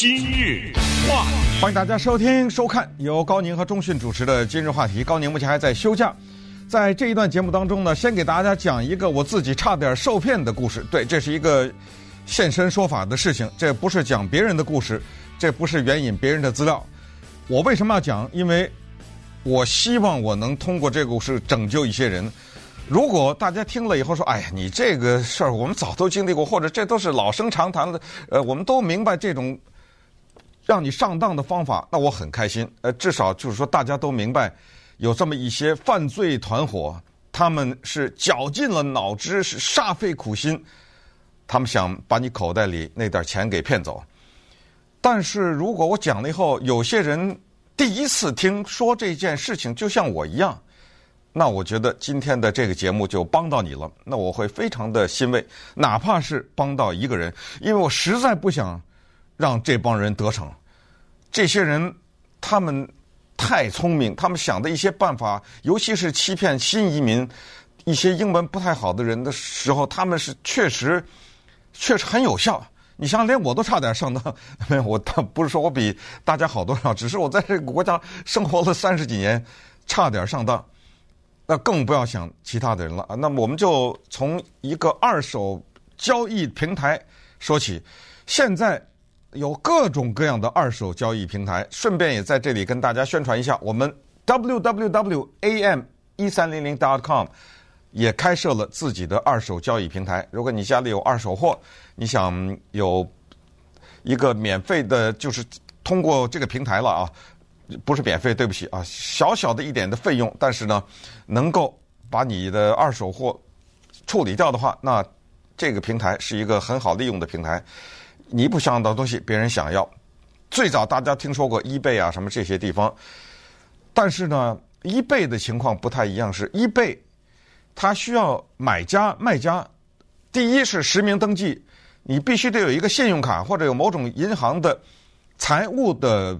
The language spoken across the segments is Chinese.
今日话，欢迎大家收听收看由高宁和钟讯主持的今日话题。高宁目前还在休假，在这一段节目当中呢，先给大家讲一个我自己差点受骗的故事。对，这是一个现身说法的事情，这不是讲别人的故事，这不是援引别人的资料。我为什么要讲？因为我希望我能通过这个故事拯救一些人。如果大家听了以后说：“哎呀，你这个事儿我们早都经历过，或者这都是老生常谈了，呃，我们都明白这种让你上当的方法。”那我很开心。呃，至少就是说大家都明白，有这么一些犯罪团伙，他们是绞尽了脑汁，是煞费苦心，他们想把你口袋里那点钱给骗走。但是如果我讲了以后，有些人第一次听说这件事情，就像我一样。那我觉得今天的这个节目就帮到你了，那我会非常的欣慰，哪怕是帮到一个人，因为我实在不想让这帮人得逞。这些人他们太聪明，他们想的一些办法，尤其是欺骗新移民、一些英文不太好的人的时候，他们是确实确实很有效。你想，连我都差点上当，没有，我倒不是说我比大家好多少，只是我在这个国家生活了三十几年，差点上当。那更不要想其他的人了啊！那么我们就从一个二手交易平台说起。现在有各种各样的二手交易平台，顺便也在这里跟大家宣传一下，我们 www.am1300.com 也开设了自己的二手交易平台。如果你家里有二手货，你想有一个免费的，就是通过这个平台了啊。不是免费，对不起啊，小小的一点的费用，但是呢，能够把你的二手货处理掉的话，那这个平台是一个很好利用的平台。你不想要的东西，别人想要。最早大家听说过 eBay 啊，什么这些地方，但是呢，eBay 的情况不太一样，是 eBay 它需要买家卖家，第一是实名登记，你必须得有一个信用卡或者有某种银行的财务的。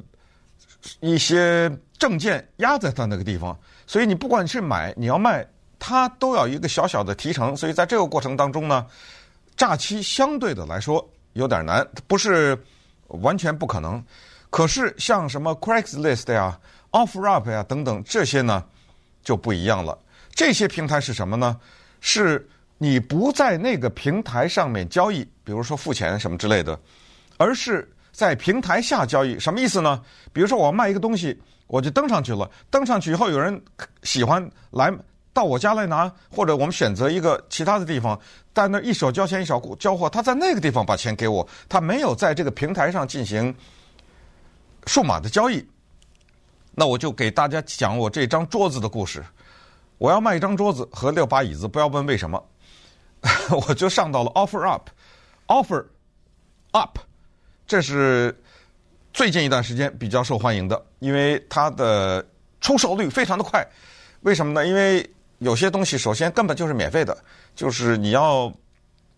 一些证件压在他那个地方，所以你不管你是买你要卖，他都要一个小小的提成。所以在这个过程当中呢，诈欺相对的来说有点难，不是完全不可能。可是像什么 Craigslist 呀、OfferUp 呀等等这些呢，就不一样了。这些平台是什么呢？是你不在那个平台上面交易，比如说付钱什么之类的，而是。在平台下交易什么意思呢？比如说我卖一个东西，我就登上去了。登上去以后，有人喜欢来到我家来拿，或者我们选择一个其他的地方，在那一手交钱一手交货，他在那个地方把钱给我，他没有在这个平台上进行数码的交易。那我就给大家讲我这张桌子的故事。我要卖一张桌子和六把椅子，不要问为什么，我就上到了 OfferUp，OfferUp。这是最近一段时间比较受欢迎的，因为它的出售率非常的快。为什么呢？因为有些东西首先根本就是免费的，就是你要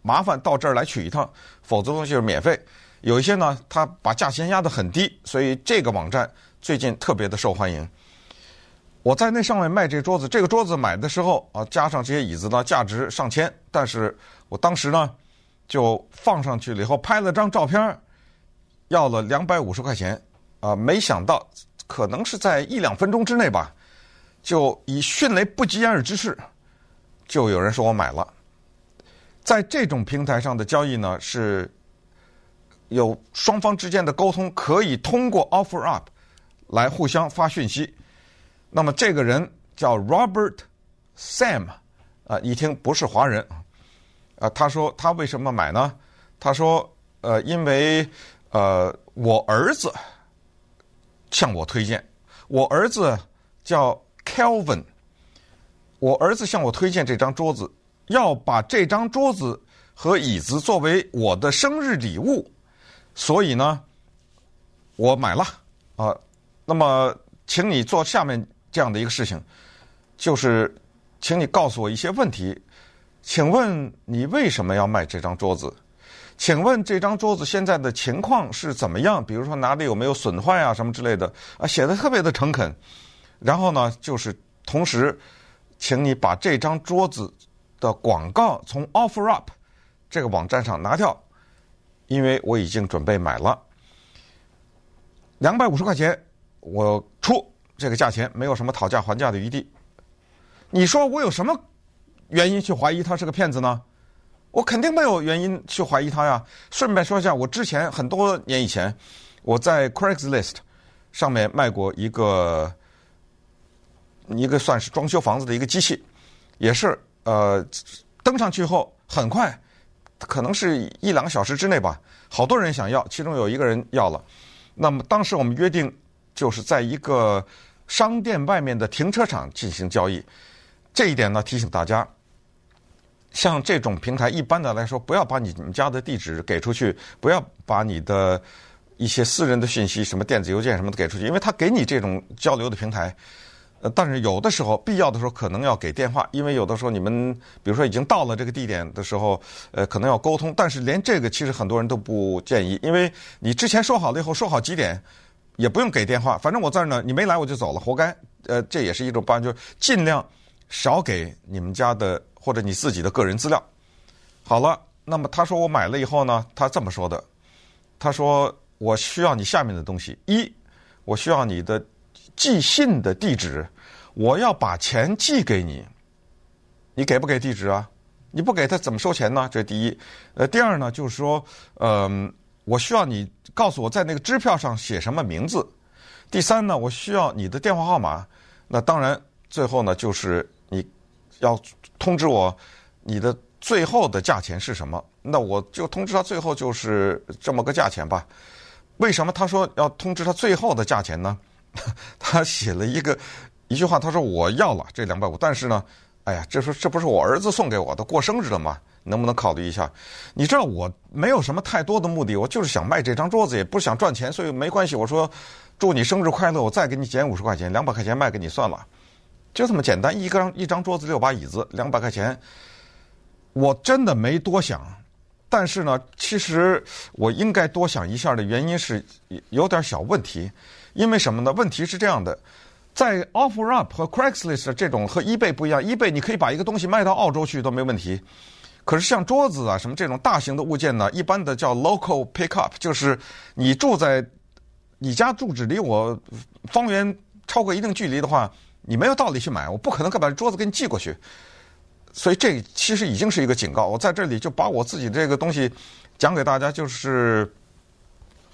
麻烦到这儿来取一趟，否则东西是免费。有一些呢，他把价钱压得很低，所以这个网站最近特别的受欢迎。我在那上面卖这桌子，这个桌子买的时候啊，加上这些椅子呢，价值上千，但是我当时呢就放上去了以后拍了张照片。要了两百五十块钱，啊，没想到可能是在一两分钟之内吧，就以迅雷不及掩耳之势，就有人说我买了。在这种平台上的交易呢，是有双方之间的沟通，可以通过 OfferUp 来互相发讯息。那么这个人叫 Robert Sam，啊，一听不是华人，啊，他说他为什么买呢？他说，呃，因为。呃，我儿子向我推荐，我儿子叫 Kelvin，我儿子向我推荐这张桌子，要把这张桌子和椅子作为我的生日礼物，所以呢，我买了啊、那么，请你做下面这样的一个事情，就是，请你告诉我一些问题，请问你为什么要卖这张桌子？请问这张桌子现在的情况是怎么样？比如说哪里有没有损坏啊，什么之类的啊，写的特别的诚恳。然后呢，就是同时，请你把这张桌子的广告从 OfferUp 这个网站上拿掉，因为我已经准备买了。两百五十块钱我出这个价钱，没有什么讨价还价的余地。你说我有什么原因去怀疑他是个骗子呢？我肯定没有原因去怀疑他呀。顺便说一下，我之前很多年以前，我在 Craigslist 上面卖过一个一个算是装修房子的一个机器，也是呃登上去后很快，可能是一两个小时之内吧，好多人想要，其中有一个人要了。那么当时我们约定就是在一个商店外面的停车场进行交易。这一点呢，提醒大家，像这种平台，一般的来说，不要把你们家的地址给出去，不要把你的一些私人的信息，什么电子邮件什么的给出去，因为他给你这种交流的平台，呃，但是有的时候必要的时候可能要给电话，因为有的时候你们比如说已经到了这个地点的时候，呃，可能要沟通，但是连这个其实很多人都不建议，因为你之前说好了以后，说好几点，也不用给电话，反正我在这儿呢，你没来我就走了，活该。呃，这也是一种办法，就是尽量。少给你们家的或者你自己的个人资料。好了，那么他说我买了以后呢，他这么说的，他说我需要你下面的东西：一，我需要你的寄信的地址，我要把钱寄给你，你给不给地址啊？你不给他怎么收钱呢？这第一。呃，第二呢，就是说，嗯、呃，我需要你告诉我在那个支票上写什么名字。第三呢，我需要你的电话号码。那当然，最后呢，就是。你要通知我你的最后的价钱是什么？那我就通知他最后就是这么个价钱吧。为什么他说要通知他最后的价钱呢？他写了一个一句话，他说我要了这两百五，但是呢，哎呀，这说这不是我儿子送给我的，过生日了吗？能不能考虑一下？你知道我没有什么太多的目的，我就是想卖这张桌子，也不想赚钱，所以没关系。我说祝你生日快乐，我再给你减五十块钱，两百块钱卖给你算了。就这么简单，一张一张桌子，六把椅子，两百块钱，我真的没多想。但是呢，其实我应该多想一下的原因是有点小问题。因为什么呢？问题是这样的，在 OfferUp 和 Craigslist 这种和 eBay 不一样，eBay 你可以把一个东西卖到澳洲去都没问题。可是像桌子啊什么这种大型的物件呢，一般的叫 Local Pickup，就是你住在你家住址离我方圆超过一定距离的话。你没有道理去买，我不可能把桌子给你寄过去，所以这其实已经是一个警告。我在这里就把我自己这个东西讲给大家，就是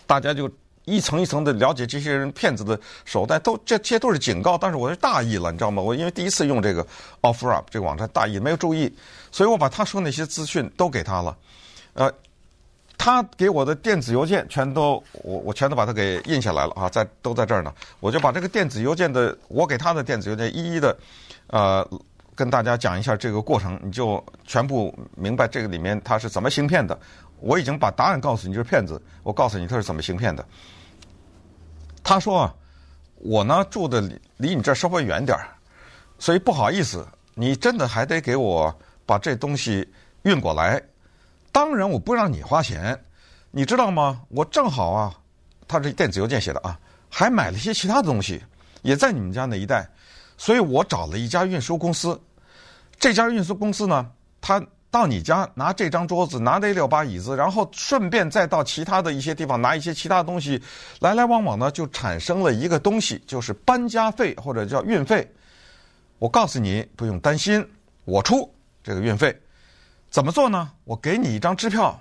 大家就一层一层的了解这些人骗子的手段，都这些都是警告。但是我是大意了，你知道吗？我因为第一次用这个 OfferUp 这个网站，大意没有注意，所以我把他说那些资讯都给他了，呃。他给我的电子邮件全都我我全都把它给印下来了啊，在都在这儿呢。我就把这个电子邮件的我给他的电子邮件一一的，呃，跟大家讲一下这个过程，你就全部明白这个里面他是怎么行骗的。我已经把答案告诉你，就是骗子。我告诉你他是怎么行骗的。他说，我呢住的离离你这儿稍微远点儿，所以不好意思，你真的还得给我把这东西运过来。当然，我不让你花钱，你知道吗？我正好啊，他这电子邮件写的啊，还买了一些其他的东西，也在你们家那一带，所以我找了一家运输公司。这家运输公司呢，他到你家拿这张桌子，拿这六把椅子，然后顺便再到其他的一些地方拿一些其他东西，来来往往呢，就产生了一个东西，就是搬家费或者叫运费。我告诉你，不用担心，我出这个运费。怎么做呢？我给你一张支票，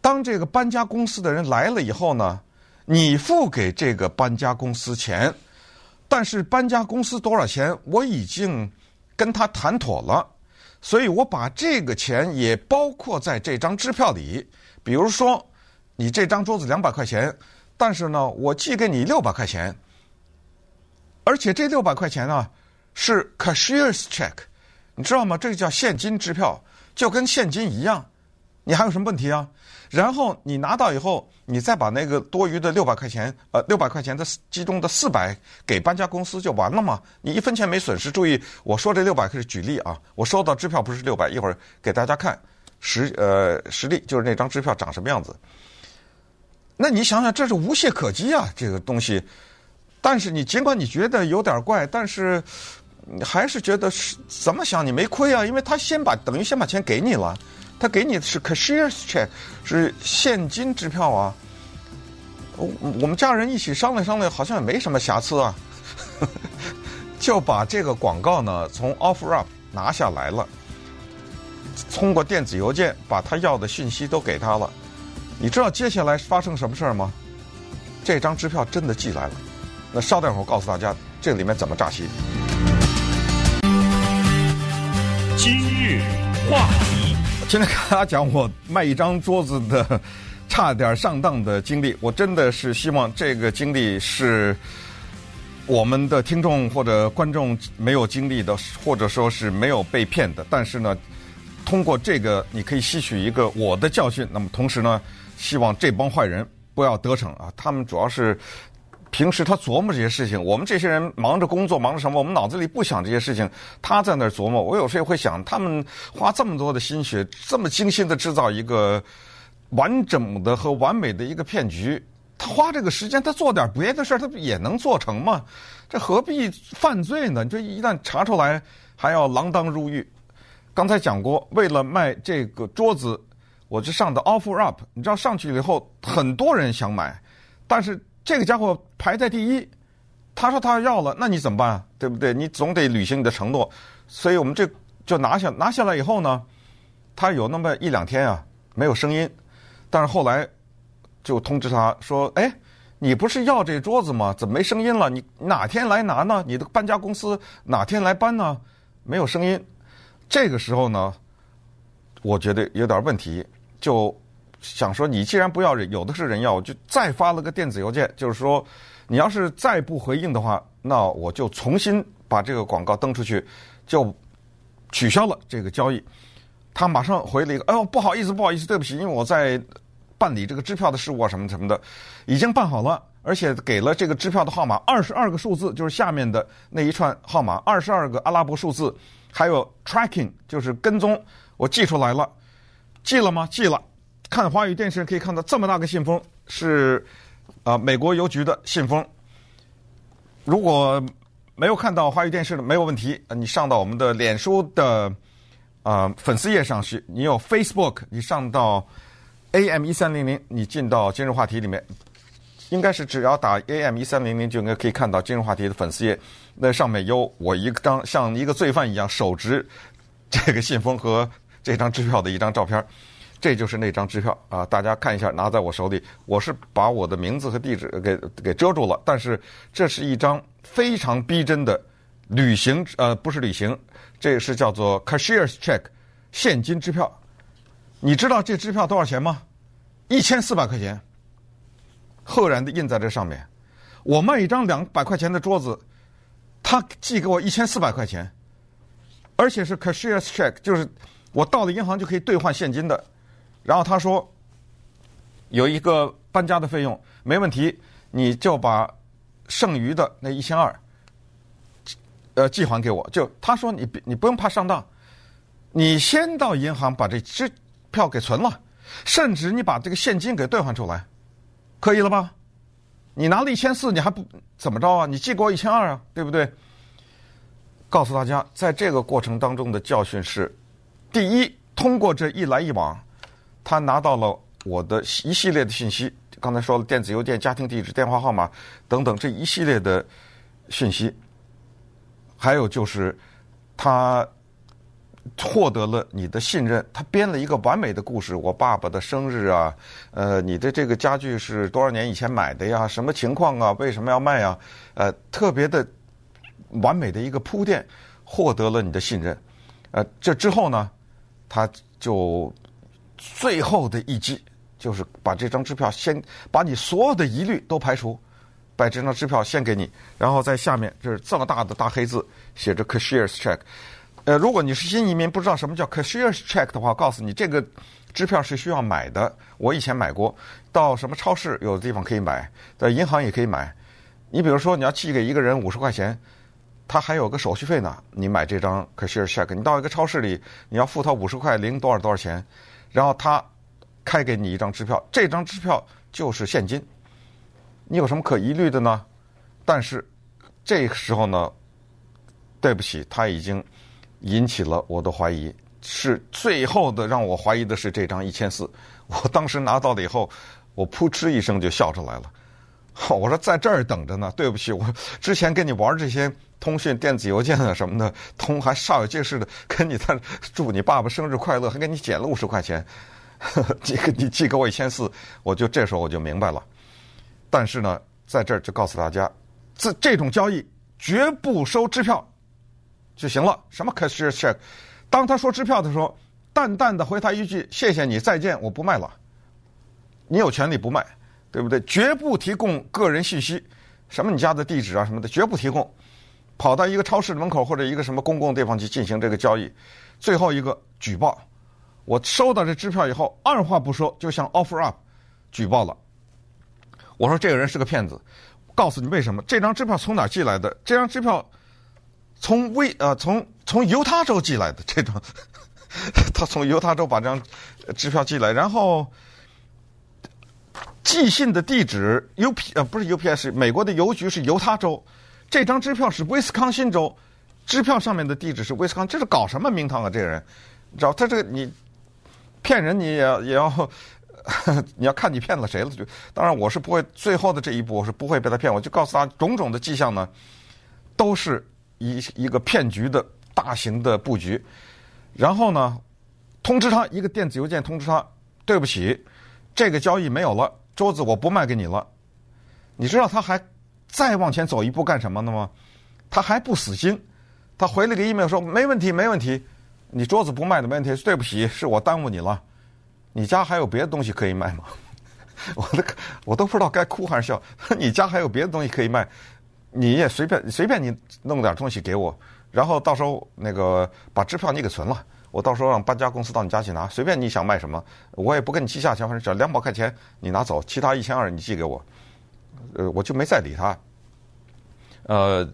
当这个搬家公司的人来了以后呢，你付给这个搬家公司钱，但是搬家公司多少钱我已经跟他谈妥了，所以我把这个钱也包括在这张支票里。比如说，你这张桌子两百块钱，但是呢，我寄给你六百块钱，而且这六百块钱呢是 cashier's check，你知道吗？这个叫现金支票。就跟现金一样，你还有什么问题啊？然后你拿到以后，你再把那个多余的六百块钱，呃，六百块钱的其中的四百给搬家公司就完了嘛？你一分钱没损失。注意，我说这六百是举例啊，我收到支票不是六百，一会儿给大家看实呃实例，就是那张支票长什么样子。那你想想，这是无懈可击啊，这个东西。但是你尽管你觉得有点怪，但是。还是觉得是怎么想你没亏啊？因为他先把等于先把钱给你了，他给你的是 cashier's check，是现金支票啊。我我们家人一起商量商量，好像也没什么瑕疵啊，就把这个广告呢从 OfferUp 拿下来了，通过电子邮件把他要的讯息都给他了。你知道接下来发生什么事儿吗？这张支票真的寄来了。那稍待会儿告诉大家这里面怎么诈欺。今日话题，今天跟大家讲我卖一张桌子的差点上当的经历。我真的是希望这个经历是我们的听众或者观众没有经历的，或者说是没有被骗的。但是呢，通过这个你可以吸取一个我的教训。那么同时呢，希望这帮坏人不要得逞啊！他们主要是。平时他琢磨这些事情，我们这些人忙着工作，忙着什么？我们脑子里不想这些事情，他在那儿琢磨。我有时候也会想，他们花这么多的心血，这么精心的制造一个完整的和完美的一个骗局，他花这个时间，他做点别的事儿，他也能做成吗？这何必犯罪呢？这一旦查出来，还要锒铛入狱。刚才讲过，为了卖这个桌子，我就上的 OfferUp，你知道上去了以后，很多人想买，但是。这个家伙排在第一，他说他要了，那你怎么办？对不对？你总得履行你的承诺。所以我们这就拿下拿下来以后呢，他有那么一两天啊没有声音，但是后来就通知他说：“哎，你不是要这桌子吗？怎么没声音了？你哪天来拿呢？你的搬家公司哪天来搬呢？没有声音。”这个时候呢，我觉得有点问题，就。想说你既然不要，有的是人要，我就再发了个电子邮件，就是说，你要是再不回应的话，那我就重新把这个广告登出去，就取消了这个交易。他马上回了一个，哎呦，不好意思，不好意思，对不起，因为我在办理这个支票的事务啊，什么什么的，已经办好了，而且给了这个支票的号码二十二个数字，就是下面的那一串号码，二十二个阿拉伯数字，还有 tracking，就是跟踪，我寄出来了，寄了吗？寄了。看华语电视可以看到这么大个信封，是啊、呃、美国邮局的信封。如果没有看到华语电视的，没有问题，你上到我们的脸书的啊、呃、粉丝页上去，你有 Facebook，你上到 AM 一三零零，你进到今日话题里面，应该是只要打 AM 一三零零就应该可以看到今日话题的粉丝页，那上面有我一张像一个罪犯一样手执这个信封和这张支票的一张照片。这就是那张支票啊！大家看一下，拿在我手里，我是把我的名字和地址给给遮住了。但是这是一张非常逼真的旅行，呃，不是旅行，这是叫做 cashier's check 现金支票。你知道这支票多少钱吗？一千四百块钱，赫然的印在这上面。我卖一张两百块钱的桌子，他寄给我一千四百块钱，而且是 cashier's check，就是我到了银行就可以兑换现金的。然后他说，有一个搬家的费用没问题，你就把剩余的那一千二，呃，寄还给我。就他说你你不用怕上当，你先到银行把这支票给存了，甚至你把这个现金给兑换出来，可以了吧？你拿了一千四，你还不怎么着啊？你寄给我一千二啊，对不对？告诉大家，在这个过程当中的教训是：第一，通过这一来一往。他拿到了我的一系列的信息，刚才说了电子邮件、家庭地址、电话号码等等这一系列的信息，还有就是他获得了你的信任，他编了一个完美的故事。我爸爸的生日啊，呃，你的这个家具是多少年以前买的呀？什么情况啊？为什么要卖啊？呃，特别的完美的一个铺垫，获得了你的信任。呃，这之后呢，他就。最后的一击就是把这张支票先把你所有的疑虑都排除，把这张支票先给你，然后在下面就是这么大的大黑字写着 cashier's check。呃，如果你是新移民不知道什么叫 cashier's check 的话，告诉你这个支票是需要买的。我以前买过，到什么超市有的地方可以买，在银行也可以买。你比如说你要寄给一个人五十块钱，他还有个手续费呢。你买这张 cashier's check，你到一个超市里你要付他五十块零多少多少钱。然后他开给你一张支票，这张支票就是现金，你有什么可疑虑的呢？但是这个时候呢，对不起，他已经引起了我的怀疑。是最后的让我怀疑的是这张一千四。我当时拿到了以后，我扑哧一声就笑出来了。我说在这儿等着呢。对不起，我之前跟你玩这些通讯、电子邮件啊什么的，通还煞有介事的跟你在祝你爸爸生日快乐，还给你减了五十块钱。这个你寄给我一千四，我就这时候我就明白了。但是呢，在这儿就告诉大家，这这种交易绝不收支票就行了。什么 cashier check？当他说支票的时候，淡淡的回他一句：“谢谢你，再见，我不卖了。”你有权利不卖，对不对？绝不提供个人信息，什么你家的地址啊什么的，绝不提供。跑到一个超市门口或者一个什么公共地方去进行这个交易。最后一个举报。我收到这支票以后，二话不说就向 OfferUp 举报了。我说这个人是个骗子，告诉你为什么？这张支票从哪寄来的？这张支票从威呃从从犹他州寄来的。这张 他从犹他州把这张支票寄来，然后寄信的地址 UP 呃不是 UPS，美国的邮局是犹他州，这张支票是威斯康辛州，支票上面的地址是威斯康，这是搞什么名堂啊？这个人，你知道他这个你。骗人你也要也要，你要看你骗了谁了就。当然我是不会最后的这一步我是不会被他骗，我就告诉他种种的迹象呢，都是一一个骗局的大型的布局。然后呢，通知他一个电子邮件通知他，对不起，这个交易没有了，桌子我不卖给你了。你知道他还再往前走一步干什么呢吗？他还不死心，他回了个 email 说没问题没问题。你桌子不卖的没问题，对不起，是我耽误你了。你家还有别的东西可以卖吗？我都，我都不知道该哭还是笑。你家还有别的东西可以卖，你也随便随便你弄点东西给我，然后到时候那个把支票你给存了，我到时候让搬家公司到你家去拿。随便你想卖什么，我也不跟你计价钱，反正只要两百块钱你拿走，其他一千二你寄给我。呃，我就没再理他。呃，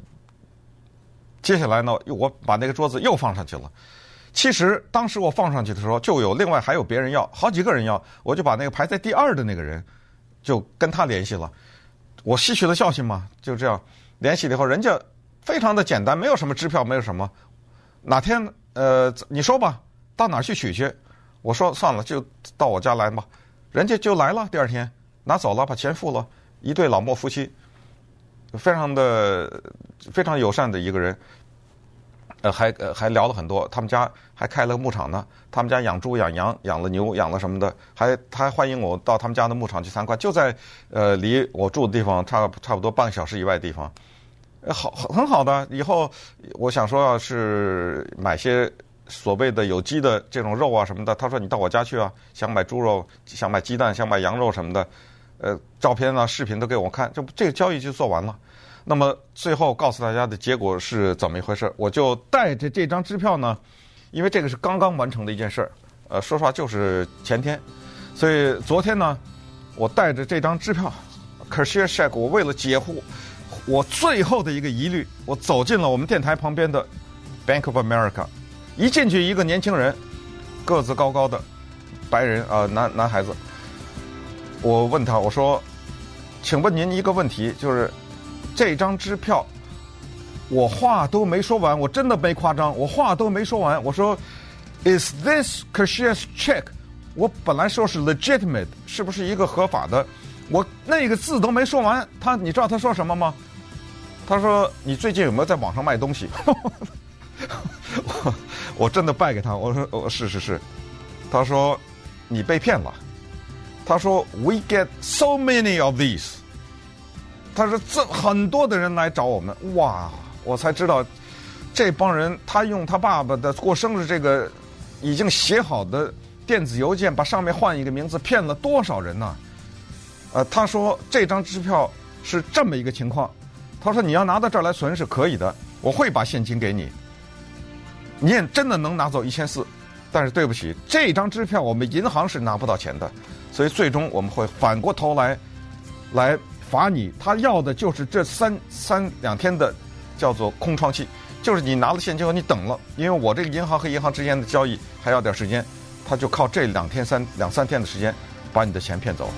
接下来呢，我把那个桌子又放上去了。其实当时我放上去的时候，就有另外还有别人要，好几个人要，我就把那个排在第二的那个人，就跟他联系了。我吸取了教训嘛，就这样联系了以后，人家非常的简单，没有什么支票，没有什么。哪天呃，你说吧，到哪儿去取去？我说算了，就到我家来吧。人家就来了，第二天拿走了，把钱付了。一对老莫夫妻，非常的非常友善的一个人。呃，还呃还聊了很多，他们家还开了牧场呢，他们家养猪、养羊、养了牛、养了什么的，还他还欢迎我到他们家的牧场去参观，就在呃离我住的地方差差不多半个小时以外的地方，好很好的。以后我想说，要是买些所谓的有机的这种肉啊什么的，他说你到我家去啊，想买猪肉、想买鸡蛋、想买羊肉什么的，呃，照片啊、视频都给我看，这这个交易就做完了。那么最后告诉大家的结果是怎么一回事？我就带着这张支票呢，因为这个是刚刚完成的一件事儿，呃，说实话就是前天，所以昨天呢，我带着这张支票，cashier check，我为了解惑我最后的一个疑虑，我走进了我们电台旁边的 Bank of America，一进去一个年轻人，个子高高的白人啊、呃，男男孩子，我问他，我说，请问您一个问题，就是。这张支票，我话都没说完，我真的没夸张，我话都没说完。我说，Is this cashier's check？我本来说是 legitimate，是不是一个合法的？我那个字都没说完，他你知道他说什么吗？他说，你最近有没有在网上卖东西？我我真的败给他，我说我是是是。他说你被骗了。他说 We get so many of these。他说：“这很多的人来找我们，哇！我才知道，这帮人他用他爸爸的过生日这个已经写好的电子邮件，把上面换一个名字，骗了多少人呢？呃，他说这张支票是这么一个情况。他说你要拿到这儿来存是可以的，我会把现金给你，你也真的能拿走一千四。但是对不起，这张支票我们银行是拿不到钱的，所以最终我们会反过头来来。”罚你，他要的就是这三三两天的，叫做空窗期，就是你拿了现金后你等了，因为我这个银行和银行之间的交易还要点时间，他就靠这两天三两三天的时间把你的钱骗走。